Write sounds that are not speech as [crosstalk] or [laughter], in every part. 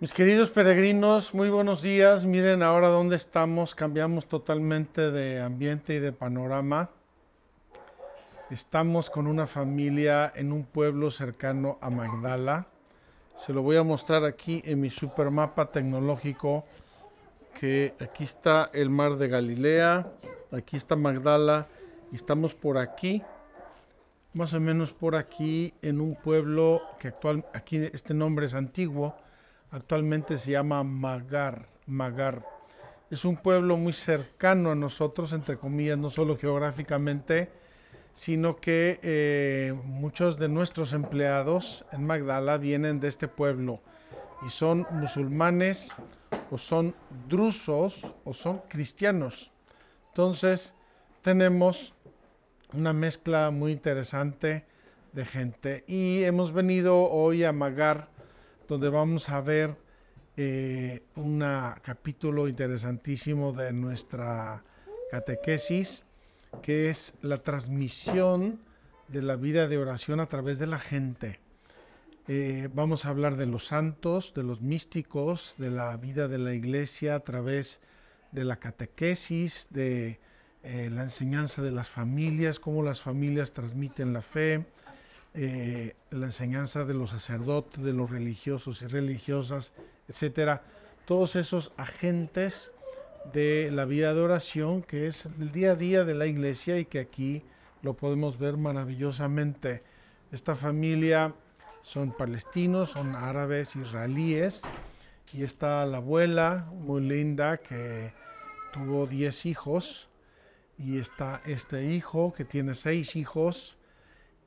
Mis queridos peregrinos, muy buenos días. Miren ahora dónde estamos. Cambiamos totalmente de ambiente y de panorama. Estamos con una familia en un pueblo cercano a Magdala. Se lo voy a mostrar aquí en mi supermapa tecnológico. Que aquí está el mar de Galilea, aquí está Magdala y estamos por aquí, más o menos por aquí, en un pueblo que actual, aquí este nombre es antiguo actualmente se llama Magar. Magar. Es un pueblo muy cercano a nosotros, entre comillas, no solo geográficamente, sino que eh, muchos de nuestros empleados en Magdala vienen de este pueblo y son musulmanes o son drusos o son cristianos. Entonces tenemos una mezcla muy interesante de gente y hemos venido hoy a Magar donde vamos a ver eh, un capítulo interesantísimo de nuestra catequesis, que es la transmisión de la vida de oración a través de la gente. Eh, vamos a hablar de los santos, de los místicos, de la vida de la iglesia a través de la catequesis, de eh, la enseñanza de las familias, cómo las familias transmiten la fe, eh, la enseñanza de los sacerdotes, de los religiosos y religiosas, etcétera, todos esos agentes de la vida de oración que es el día a día de la iglesia y que aquí lo podemos ver maravillosamente. Esta familia son palestinos, son árabes, israelíes, y está la abuela muy linda que tuvo 10 hijos, y está este hijo que tiene seis hijos,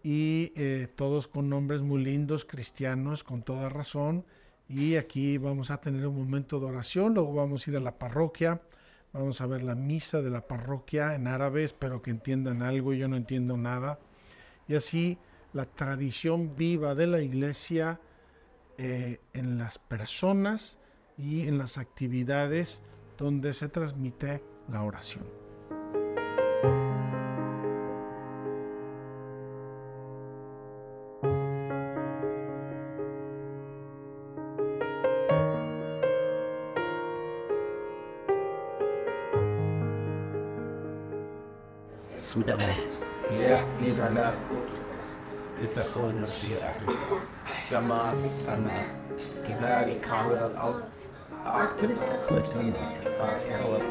y eh, todos con nombres muy lindos, cristianos, con toda razón. Y aquí vamos a tener un momento de oración, luego vamos a ir a la parroquia, vamos a ver la misa de la parroquia en árabe, espero que entiendan algo, yo no entiendo nada. Y así la tradición viva de la iglesia eh, en las personas y en las actividades donde se transmite la oración. بسم الله. ليحكي بلاكم لتكون الشيعة كما السماء كذلك على الأرض. أعتب أخوتنا الكفار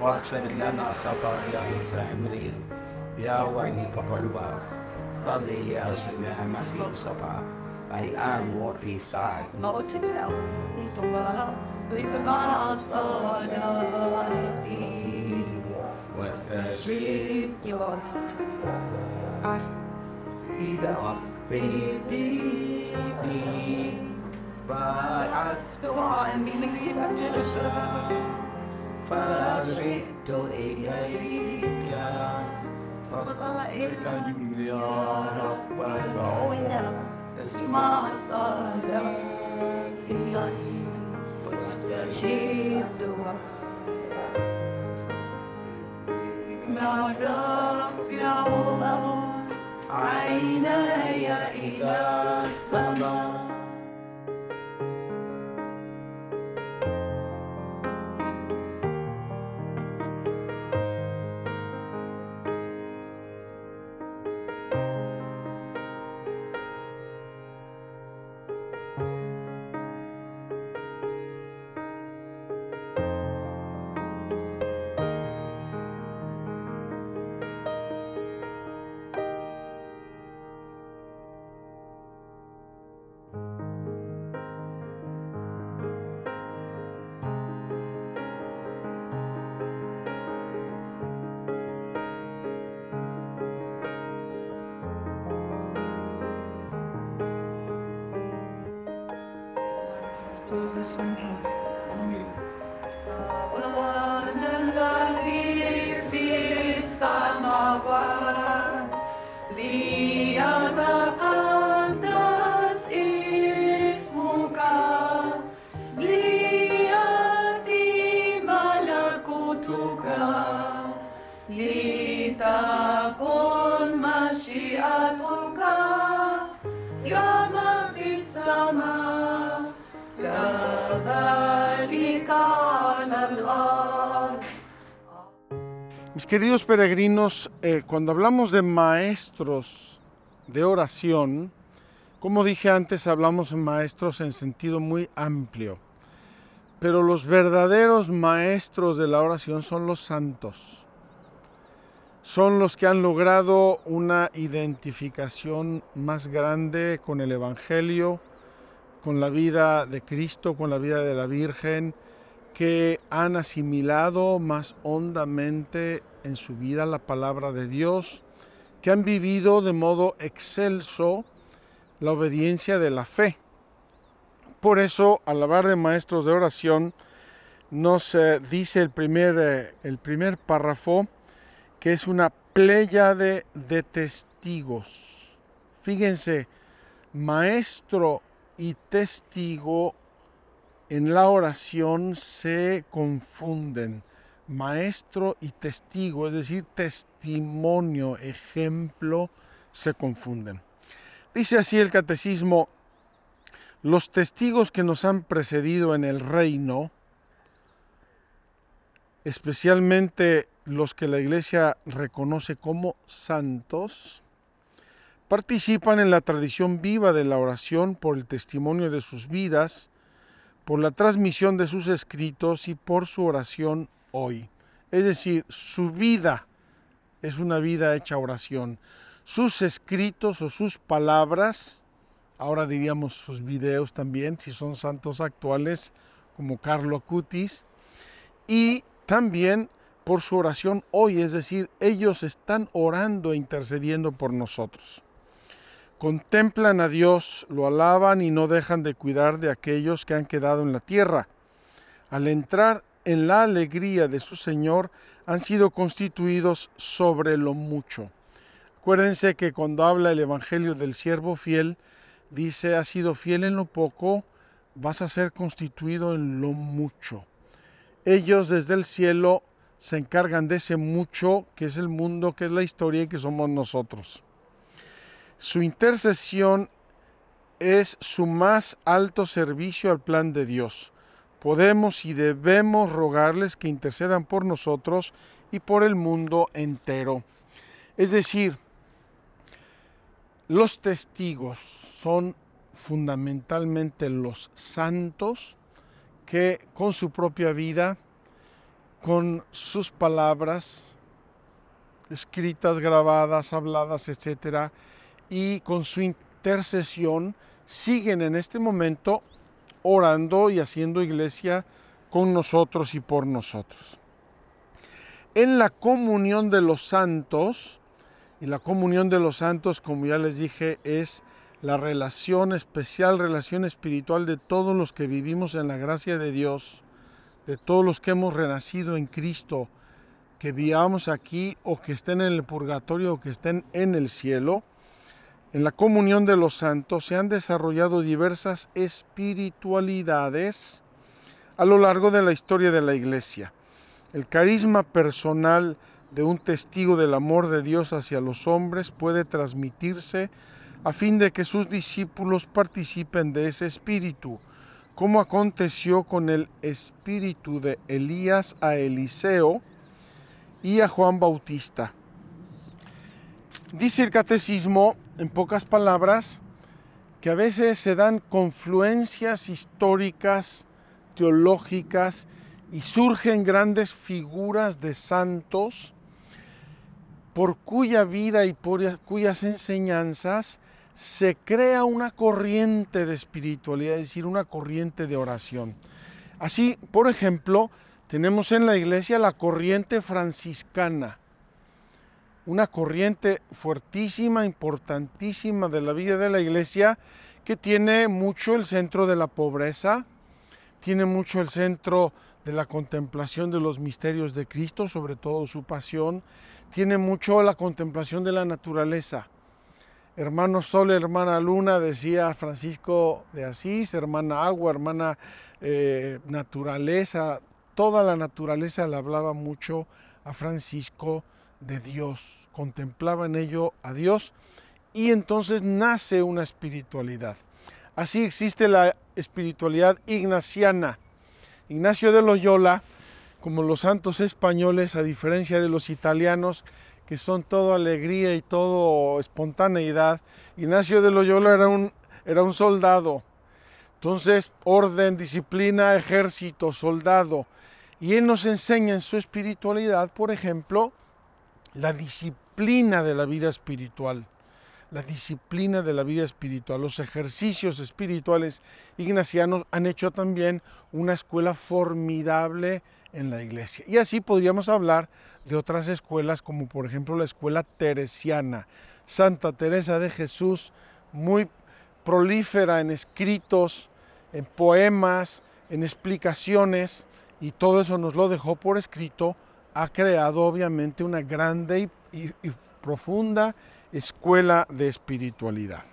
واغفر لنا خطايا السامرين يا وليد الغلبان صلي يا جميع من شطع الآن وفي ساعة. موتنا رب الصلاة Sweet, sweet your sister. I feed on baby. But I still want me to be back to the sun. Fala the area. Fala it on. But I'm going down. It's my son. Feel رافع عيني إلى السماء. Queridos peregrinos, eh, cuando hablamos de maestros de oración, como dije antes, hablamos de maestros en sentido muy amplio. Pero los verdaderos maestros de la oración son los santos. Son los que han logrado una identificación más grande con el Evangelio, con la vida de Cristo, con la vida de la Virgen, que han asimilado más hondamente en su vida la palabra de Dios, que han vivido de modo excelso la obediencia de la fe. Por eso, al hablar de maestros de oración, nos dice el primer, eh, el primer párrafo que es una pléyade de testigos. Fíjense, maestro y testigo en la oración se confunden. Maestro y testigo, es decir, testimonio, ejemplo, se confunden. Dice así el catecismo, los testigos que nos han precedido en el reino, especialmente los que la iglesia reconoce como santos, participan en la tradición viva de la oración por el testimonio de sus vidas, por la transmisión de sus escritos y por su oración hoy. Es decir, su vida es una vida hecha oración. Sus escritos o sus palabras, ahora diríamos sus videos también, si son santos actuales, como Carlo Acutis, y también por su oración hoy, es decir, ellos están orando e intercediendo por nosotros. Contemplan a Dios, lo alaban y no dejan de cuidar de aquellos que han quedado en la tierra. Al entrar en la alegría de su Señor, han sido constituidos sobre lo mucho. Acuérdense que cuando habla el Evangelio del siervo fiel, dice, has sido fiel en lo poco, vas a ser constituido en lo mucho. Ellos desde el cielo se encargan de ese mucho que es el mundo, que es la historia y que somos nosotros. Su intercesión es su más alto servicio al plan de Dios. Podemos y debemos rogarles que intercedan por nosotros y por el mundo entero. Es decir, los testigos son fundamentalmente los santos que con su propia vida, con sus palabras escritas, grabadas, habladas, etcétera, y con su intercesión siguen en este momento orando y haciendo iglesia con nosotros y por nosotros. En la comunión de los santos, y la comunión de los santos, como ya les dije, es la relación especial, relación espiritual de todos los que vivimos en la gracia de Dios, de todos los que hemos renacido en Cristo, que vivamos aquí o que estén en el purgatorio o que estén en el cielo en la comunión de los santos se han desarrollado diversas espiritualidades a lo largo de la historia de la Iglesia. El carisma personal de un testigo del amor de Dios hacia los hombres puede transmitirse a fin de que sus discípulos participen de ese espíritu, como aconteció con el espíritu de Elías a Eliseo y a Juan Bautista. Dice el catecismo, en pocas palabras, que a veces se dan confluencias históricas, teológicas, y surgen grandes figuras de santos por cuya vida y por cuyas enseñanzas se crea una corriente de espiritualidad, es decir, una corriente de oración. Así, por ejemplo, tenemos en la iglesia la corriente franciscana, una corriente fuertísima, importantísima de la vida de la iglesia, que tiene mucho el centro de la pobreza, tiene mucho el centro de la contemplación de los misterios de Cristo, sobre todo su pasión, tiene mucho la contemplación de la naturaleza. Hermano Sol, hermana Luna, decía Francisco de Asís, hermana Agua, hermana eh, Naturaleza, toda la naturaleza le hablaba mucho a Francisco de Dios, contemplaba en ello a Dios y entonces nace una espiritualidad. Así existe la espiritualidad ignaciana. Ignacio de Loyola, como los santos españoles, a diferencia de los italianos, que son todo alegría y todo espontaneidad, Ignacio de Loyola era un, era un soldado. Entonces, orden, disciplina, ejército, soldado. Y él nos enseña en su espiritualidad, por ejemplo, la disciplina de la vida espiritual la disciplina de la vida espiritual. Los ejercicios espirituales ignacianos han hecho también una escuela formidable en la iglesia. Y así podríamos hablar de otras escuelas como por ejemplo la escuela teresiana. Santa Teresa de Jesús, muy prolífera en escritos, en poemas, en explicaciones, y todo eso nos lo dejó por escrito, ha creado obviamente una grande y, profunda escuela de espiritualidad.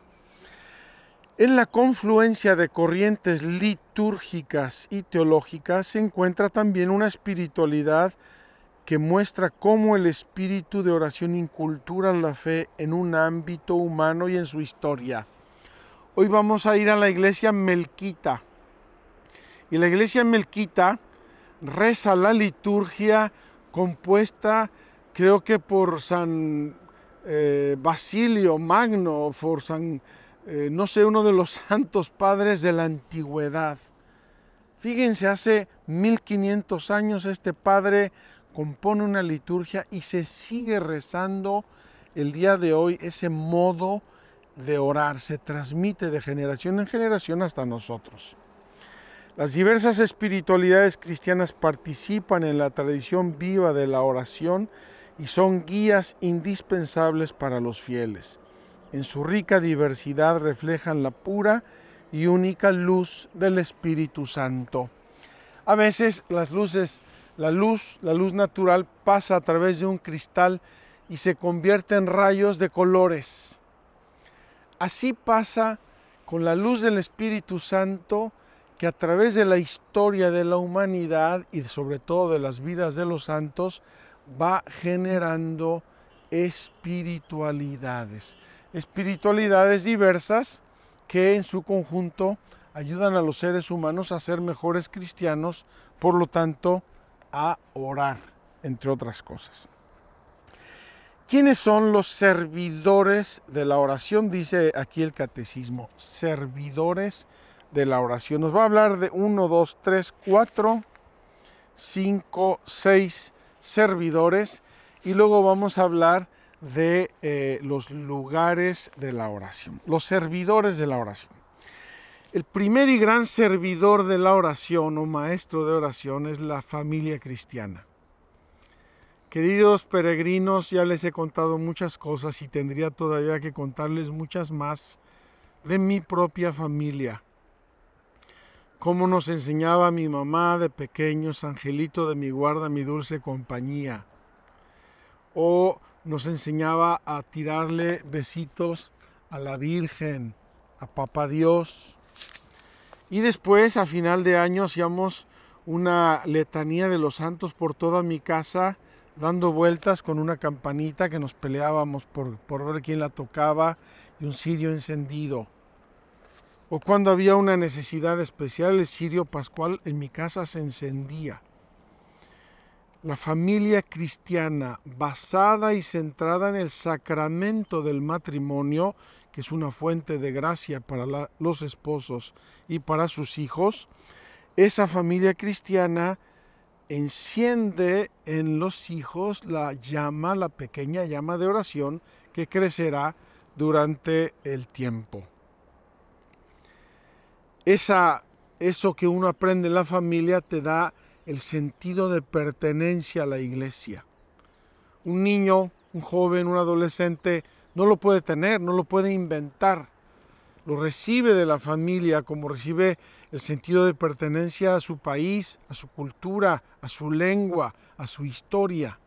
En la confluencia de corrientes litúrgicas y teológicas se encuentra también una espiritualidad que muestra cómo el espíritu de oración incultura la fe en un ámbito humano y en su historia. Hoy vamos a ir a la iglesia melquita. Y la iglesia melquita reza la liturgia compuesta creo que por San eh, Basilio Magno, por San, eh, no sé, uno de los [laughs] santos padres de la antigüedad. Fíjense, hace 1500 años este padre compone una liturgia y se sigue rezando el día de hoy ese modo de orar, se transmite de generación en generación hasta nosotros. Las diversas espiritualidades cristianas participan en la tradición viva de la oración y son guías indispensables para los fieles. En su rica diversidad reflejan la pura y única luz del Espíritu Santo. A veces las luces, la luz, la luz natural pasa a través de un cristal y se convierte en rayos de colores. Así pasa con la luz del Espíritu Santo que a través de la historia de la humanidad y sobre todo de las vidas de los santos va generando espiritualidades. Espiritualidades diversas que en su conjunto ayudan a los seres humanos a ser mejores cristianos, por lo tanto, a orar, entre otras cosas. ¿Quiénes son los servidores de la oración? Dice aquí el catecismo, servidores de la oración. Nos va a hablar de 1, 2, 3, 4, 5, 6 servidores y luego vamos a hablar de eh, los lugares de la oración, los servidores de la oración. El primer y gran servidor de la oración o maestro de oración es la familia cristiana. Queridos peregrinos, ya les he contado muchas cosas y tendría todavía que contarles muchas más de mi propia familia cómo nos enseñaba mi mamá de pequeños, angelito de mi guarda, mi dulce compañía. O nos enseñaba a tirarle besitos a la Virgen, a Papá Dios. Y después, a final de año, hacíamos una letanía de los santos por toda mi casa, dando vueltas con una campanita que nos peleábamos por, por ver quién la tocaba y un cirio encendido o cuando había una necesidad especial, el cirio pascual en mi casa se encendía. La familia cristiana basada y centrada en el sacramento del matrimonio, que es una fuente de gracia para los esposos y para sus hijos, esa familia cristiana enciende en los hijos la llama, la pequeña llama de oración que crecerá durante el tiempo esa, eso que uno aprende en la familia te da el sentido de pertenencia a la iglesia. Un niño, un joven, un adolescente no lo puede tener, no lo puede inventar. lo recibe de la familia, como recibe el sentido de pertenencia a su país, a su cultura, a su lengua, a su historia.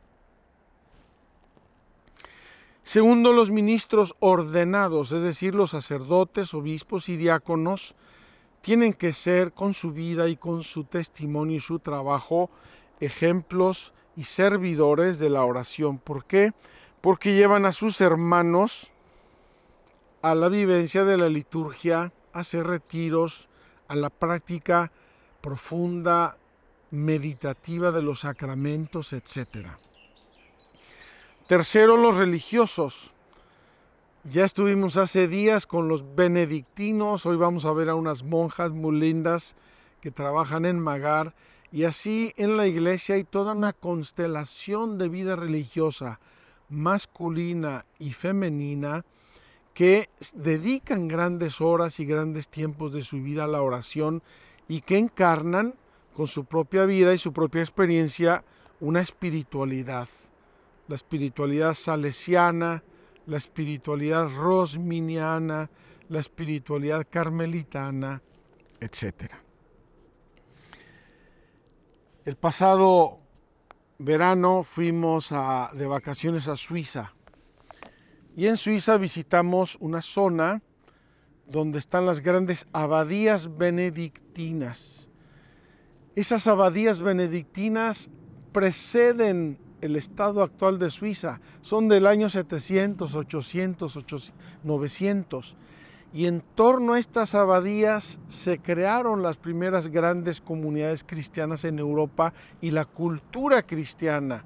Segundo, los ministros ordenados, es decir, los sacerdotes, obispos y diáconos, tienen que ser con su vida y con su testimonio y su trabajo ejemplos y servidores de la oración. ¿Por qué? Porque llevan a sus hermanos a la vivencia de la liturgia, a hacer retiros, a la práctica profunda, meditativa de los sacramentos, etc. Tercero, los religiosos. Ya estuvimos hace días con los benedictinos, hoy vamos a ver a unas monjas muy lindas que trabajan en Magar y así en la iglesia hay toda una constelación de vida religiosa masculina y femenina que dedican grandes horas y grandes tiempos de su vida a la oración y que encarnan con su propia vida y su propia experiencia una espiritualidad. La espiritualidad salesiana, la espiritualidad rosminiana, la espiritualidad carmelitana, etc. El pasado verano fuimos de vacaciones a Suiza y en Suiza visitamos una zona donde están las grandes abadías benedictinas. Esas abadías benedictinas preceden el estado actual de Suiza, son del año 700, 800, 900. Y en torno a estas abadías se crearon las primeras grandes comunidades cristianas en Europa y la cultura cristiana.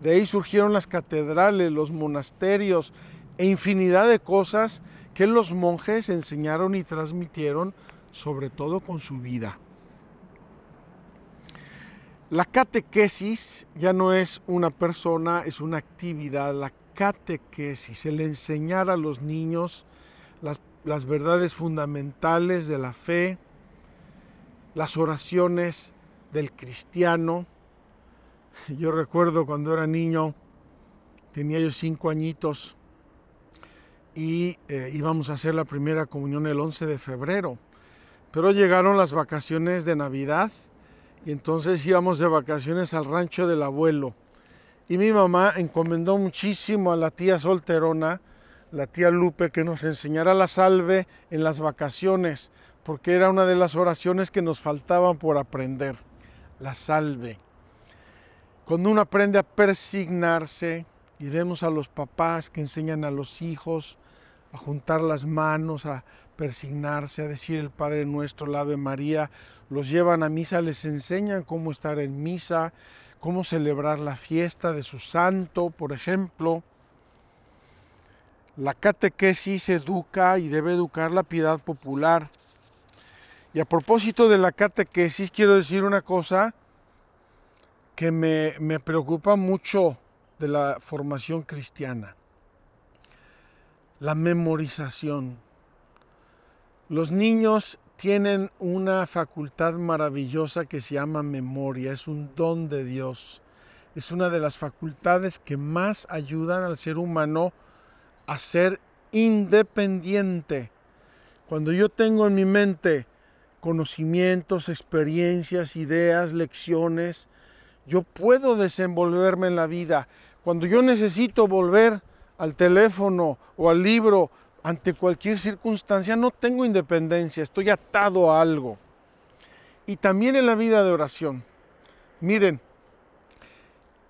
De ahí surgieron las catedrales, los monasterios e infinidad de cosas que los monjes enseñaron y transmitieron, sobre todo con su vida. La catequesis ya no es una persona, es una actividad. La catequesis, el enseñar a los niños las, verdades fundamentales de la fe, las oraciones del cristiano. Yo recuerdo cuando era niño, tenía yo cinco añitos, y eh, íbamos a hacer la primera comunión el 11 de febrero. Pero llegaron las vacaciones de Navidad y entonces íbamos de vacaciones al rancho del abuelo. Y mi mamá encomendó muchísimo a la tía solterona, la tía Lupe, que nos enseñara la salve en las vacaciones, porque era una de las oraciones que nos faltaban por aprender, la salve. Cuando uno aprende a persignarse, y vemos a los papás que enseñan a los hijos a juntar las manos, a persignarse, a decir el Padre Nuestro, la Ave María, los llevan a misa, les enseñan cómo estar en misa, cómo celebrar la fiesta de su santo, por ejemplo. La catequesis educa y debe educar la piedad popular. Y a propósito de la catequesis, quiero decir una cosa que me, me preocupa mucho de la formación cristiana la memorización. Los niños tienen una facultad maravillosa que se llama memoria, es un don de Dios. Es una de las facultades que más ayudan al ser humano a ser independiente. Cuando yo tengo en mi mente conocimientos, experiencias, ideas, lecciones, yo puedo desenvolverme en la vida. Cuando yo necesito volver al teléfono o al libro ante cualquier circunstancia, no tengo independencia, estoy atado a algo. Y también en la vida de oración. Miren,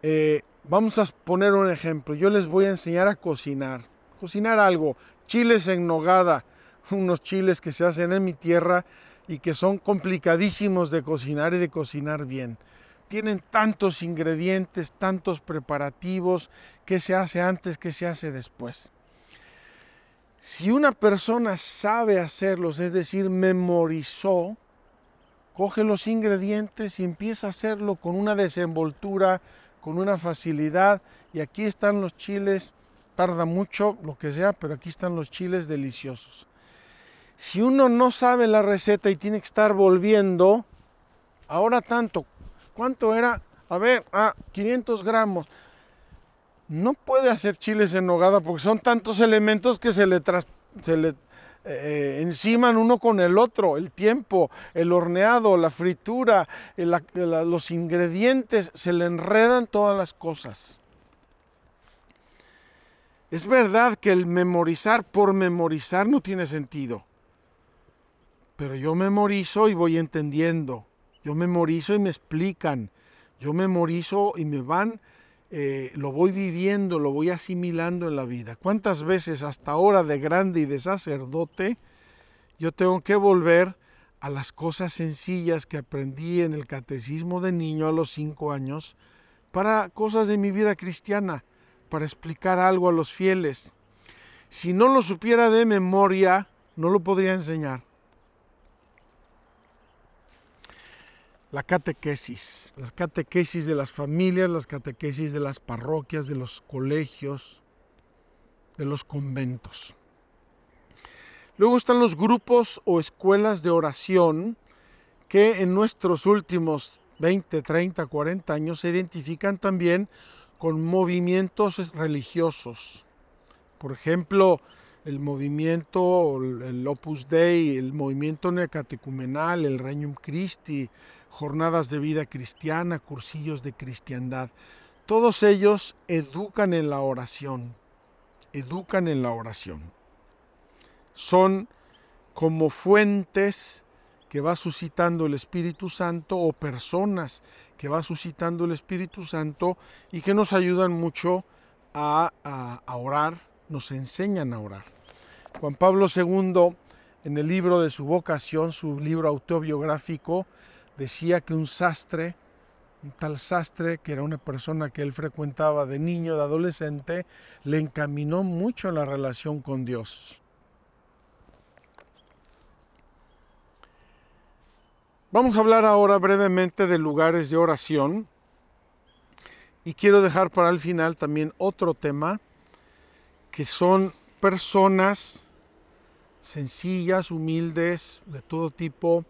eh, vamos a poner un ejemplo. Yo les voy a enseñar a cocinar. Cocinar algo. Chiles en nogada. [laughs] Unos chiles que se hacen en mi tierra y que son complicadísimos de cocinar y de cocinar bien tienen tantos ingredientes, tantos preparativos, qué se hace antes, qué se hace después. Si una persona sabe hacerlos, es decir, memorizó, coge los ingredientes y empieza a hacerlo con una desenvoltura, con una facilidad, y aquí están los chiles, tarda mucho, lo que sea, pero aquí están los chiles deliciosos. Si uno no sabe la receta y tiene que estar volviendo, ahora tanto, ¿Cuánto era? A ver, ah, 500 gramos. No puede hacer chiles en nogada porque son tantos elementos que se le, se le eh, enciman uno con el otro, el tiempo, el horneado, la fritura, eh, los ingredientes, se le enredan todas las cosas. Es verdad que el memorizar por memorizar no tiene sentido, pero yo memorizo y voy entendiendo, yo memorizo y me explican, yo memorizo y me van, eh, lo voy viviendo, lo voy asimilando en la vida. ¿Cuántas veces hasta ahora de grande y de sacerdote yo tengo que volver a las cosas sencillas que aprendí en el catecismo de niño a los cinco años para cosas de mi vida cristiana, para explicar algo a los fieles? Si no lo supiera de memoria, no lo podría enseñar. La catequesis, las catequesis de las familias, las catequesis de las parroquias, de los colegios, de los conventos. Luego están los grupos o escuelas de oración que en nuestros últimos 20, 30, 40 años se identifican también con movimientos religiosos. Por ejemplo, el movimiento, el Opus Dei, el movimiento neocatecumenal, el Regnum Christi, jornadas de vida cristiana, cursillos de cristiandad. Todos ellos educan en la oración, educan en la oración. Son como fuentes que va suscitando el Espíritu Santo o personas que va suscitando el Espíritu Santo y que nos ayudan mucho a, a, orar, nos enseñan a orar. Juan Pablo II, en el libro de su vocación, su libro autobiográfico, decía que un sastre, un tal sastre, que era una persona que él frecuentaba de niño, de adolescente, le encaminó mucho en la relación con Dios. Vamos a hablar ahora brevemente de lugares de oración y quiero dejar para el final también otro tema que son personas sencillas, humildes, de todo tipo,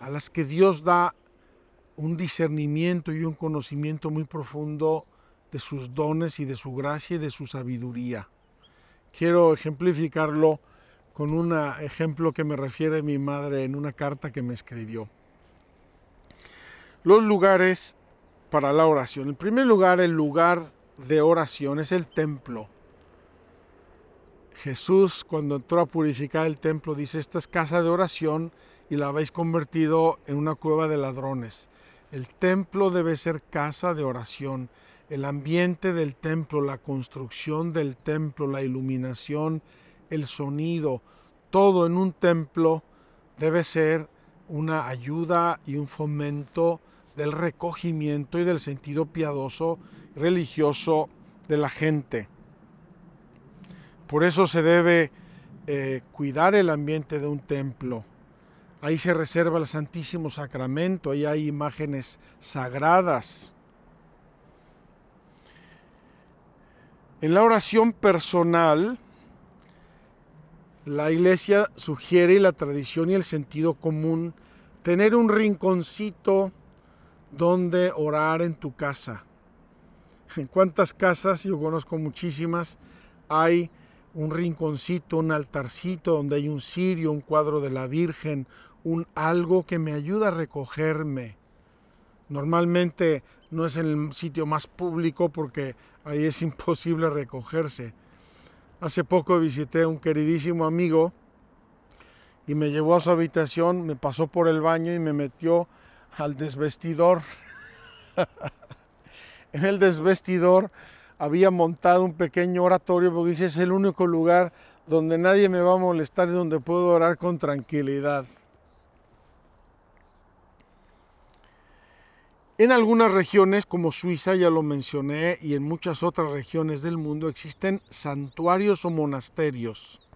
a las que Dios da un discernimiento y un conocimiento muy profundo de sus dones y de su gracia y de su sabiduría. Quiero ejemplificarlo con un ejemplo que me refiere mi madre en una carta que me escribió. Los lugares para la oración. En primer lugar, el lugar de oración es el templo. Jesús cuando entró a purificar el templo dice, esta es casa de oración y la habéis convertido en una cueva de ladrones. El templo debe ser casa de oración. El ambiente del templo, la construcción del templo, la iluminación, el sonido, todo en un templo debe ser una ayuda y un fomento del recogimiento y del sentido piadoso, religioso de la gente. Por eso se debe eh, cuidar el ambiente de un templo. Ahí se reserva el Santísimo Sacramento, ahí hay imágenes sagradas. En la oración personal, la iglesia sugiere la tradición y el sentido común tener un rinconcito donde orar en tu casa. En [laughs] cuántas casas, yo conozco muchísimas, hay un rinconcito, un altarcito donde hay un cirio, un cuadro de la Virgen, un algo que me ayuda a recogerme. Normalmente no es el sitio más público porque ahí es [laughs] imposible recogerse. Hace poco visité a un queridísimo amigo y me llevó a su habitación, me pasó por el baño y me metió al desvestidor. [laughs] en el desvestidor había montado un pequeño oratorio porque dice es el único lugar donde nadie me va a molestar y donde puedo orar con tranquilidad. En algunas regiones como Suiza, ya lo mencioné, y en muchas otras regiones del mundo existen santuarios o monasterios.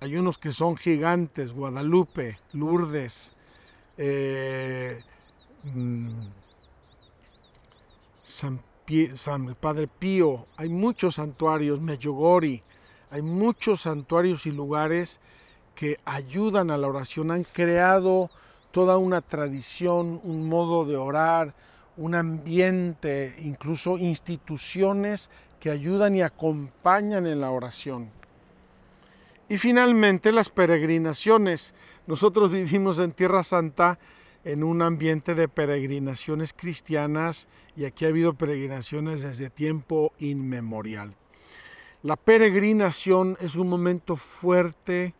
Hay unos que son gigantes, Guadalupe, Lourdes, eh, San, Pie, San Padre Pío, hay muchos santuarios, Medjugorje, hay muchos santuarios y lugares que ayudan a la oración, han creado toda una tradición, un modo de orar, un ambiente, incluso instituciones que ayudan y acompañan en la oración. Y finalmente las peregrinaciones. Nosotros vivimos en Tierra Santa en un ambiente de peregrinaciones cristianas y aquí ha habido peregrinaciones desde tiempo inmemorial. La peregrinación es un momento fuerte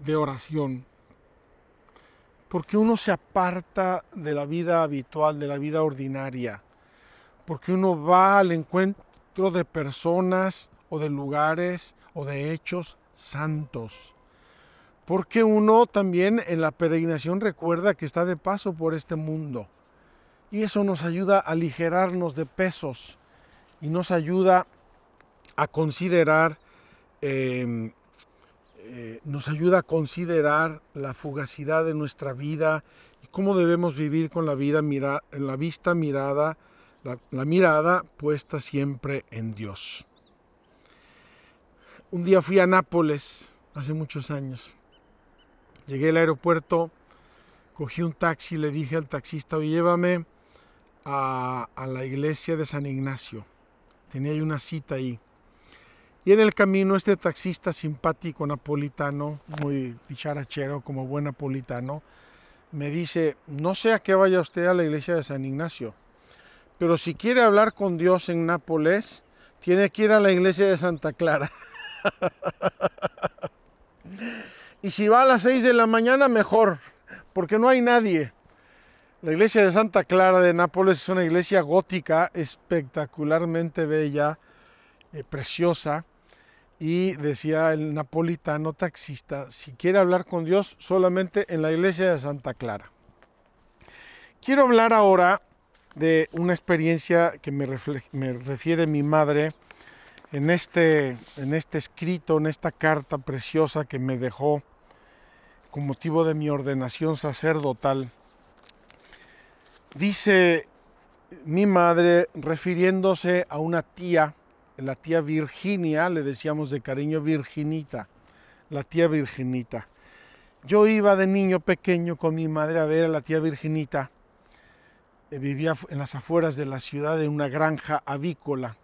de oración, porque uno se aparta de la vida habitual, de la vida ordinaria, porque uno va al encuentro de personas o de lugares o de hechos santos. Porque uno también en la peregrinación recuerda que está de paso por este mundo. Y eso nos ayuda a aligerarnos de pesos y nos ayuda a considerar, em, eh, nos ayuda a considerar la fugacidad de nuestra vida y cómo debemos vivir con la vida mira, en la vista mirada, la mirada puesta siempre en Dios. Un día fui a Nápoles hace muchos años. Llegué al aeropuerto, cogí un taxi y le dije al taxista, llévame a, la iglesia de San Ignacio. Tenía ahí una cita ahí. Y en el camino este taxista simpático napolitano, muy dicharachero, como buen napolitano, me dice, no sé a qué vaya usted a la iglesia de San Ignacio, pero si quiere hablar con Dios en Nápoles, tiene que ir a la iglesia de Santa Clara. [laughs] y si va a las 6 de la mañana, mejor, porque no hay nadie. La iglesia de Santa Clara de Nápoles es una iglesia gótica espectacularmente bella, eh, preciosa. Y decía el napolitano taxista, si quiere hablar con Dios, solamente en la iglesia de Santa Clara. Quiero hablar ahora de una experiencia que me, refiere mi madre en este, en este escrito, en esta carta preciosa que me dejó con motivo de mi ordenación sacerdotal. Dice mi madre, refiriéndose a una tía, la tía Virginia, le decíamos de cariño Virginita, la tía Virginita. Yo iba de niño pequeño con mi madre a ver a la tía Virginita. Eh, vivía en las afueras de la ciudad en una granja avícola.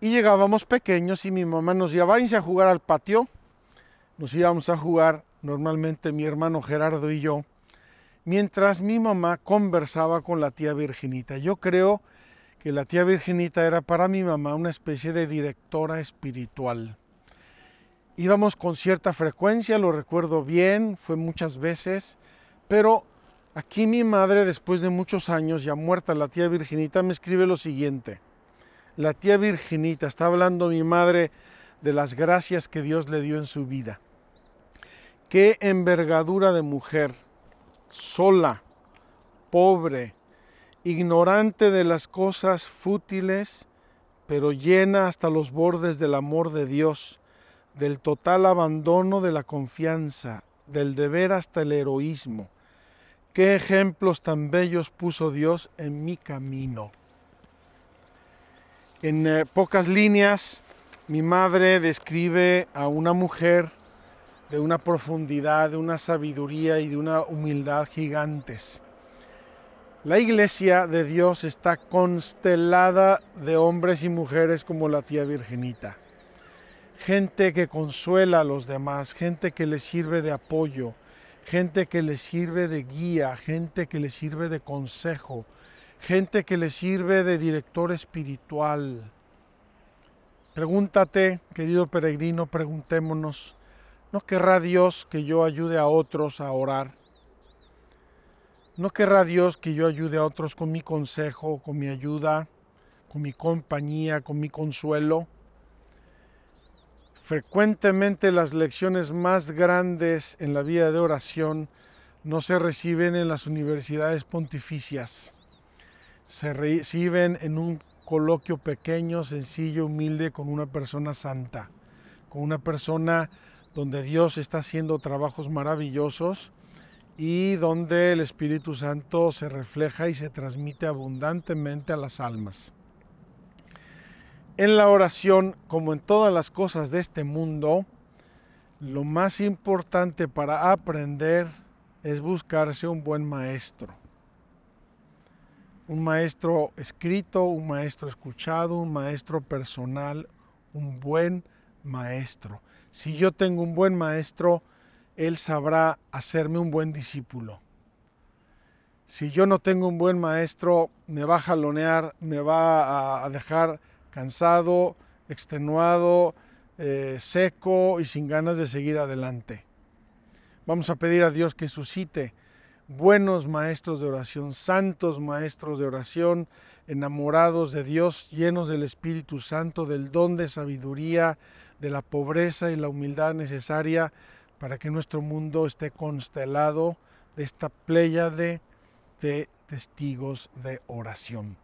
Y llegábamos pequeños y mi mamá nos decía, váyanse a jugar al patio. Nos íbamos a jugar normalmente mi hermano Gerardo y yo, mientras mi mamá conversaba con la tía Virginita. Yo creo que la tía Virginita era para mi mamá una especie de directora espiritual. Íbamos con cierta frecuencia, lo recuerdo bien, fue muchas veces, pero aquí mi madre, después de muchos años, ya muerta la tía Virginita, me escribe lo siguiente la tía Virginita, está hablando mi madre de las gracias que Dios le dio en su vida. Qué envergadura de mujer, sola, pobre, ignorante de las cosas fútiles, pero llena hasta los bordes del amor de Dios, del total abandono de la confianza, del deber hasta el heroísmo. Qué ejemplos tan bellos puso Dios en mi camino. En eh, pocas líneas, mi madre describe a una mujer de una profundidad, de una sabiduría y de una humildad gigantes. La iglesia de Dios está constelada de hombres y mujeres como la tía Virginita. Gente que consuela a los demás, gente que le sirve de apoyo, gente que le sirve de guía, gente que le sirve de consejo, gente que le sirve de director espiritual. Pregúntate, querido peregrino, preguntémonos, ¿no querrá Dios que yo ayude a otros a orar? ¿No querrá Dios que yo ayude a otros con mi consejo, con mi ayuda, con mi compañía, con mi consuelo? Frecuentemente las lecciones más grandes en la vida de oración no se reciben en las universidades pontificias se reciben en un coloquio pequeño, sencillo, humilde, con una persona santa, con una persona donde Dios está haciendo trabajos maravillosos y donde el Espíritu Santo se refleja y se transmite abundantemente a las almas. En la oración, como en todas las cosas de este mundo, lo más importante para aprender es buscarse un buen maestro un maestro escrito, un maestro escuchado, un maestro personal, un buen maestro. Si yo tengo un buen maestro, él sabrá hacerme un buen discípulo. Si yo no tengo un buen maestro, me va a jalonear, me va a dejar cansado, extenuado, eh, seco y sin ganas de seguir adelante. Vamos a pedir a Dios que suscite buenos maestros de oración, santos maestros de oración, enamorados de Dios, llenos del Espíritu Santo, del don de sabiduría, de la pobreza y la humildad necesaria para que nuestro mundo esté constelado de esta pléyade de testigos de oración.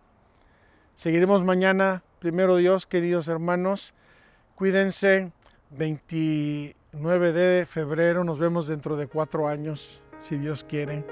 Seguiremos mañana, primero Dios, queridos hermanos. Cuídense, 29 de febrero, nos vemos dentro de cuatro años, si Dios quiere.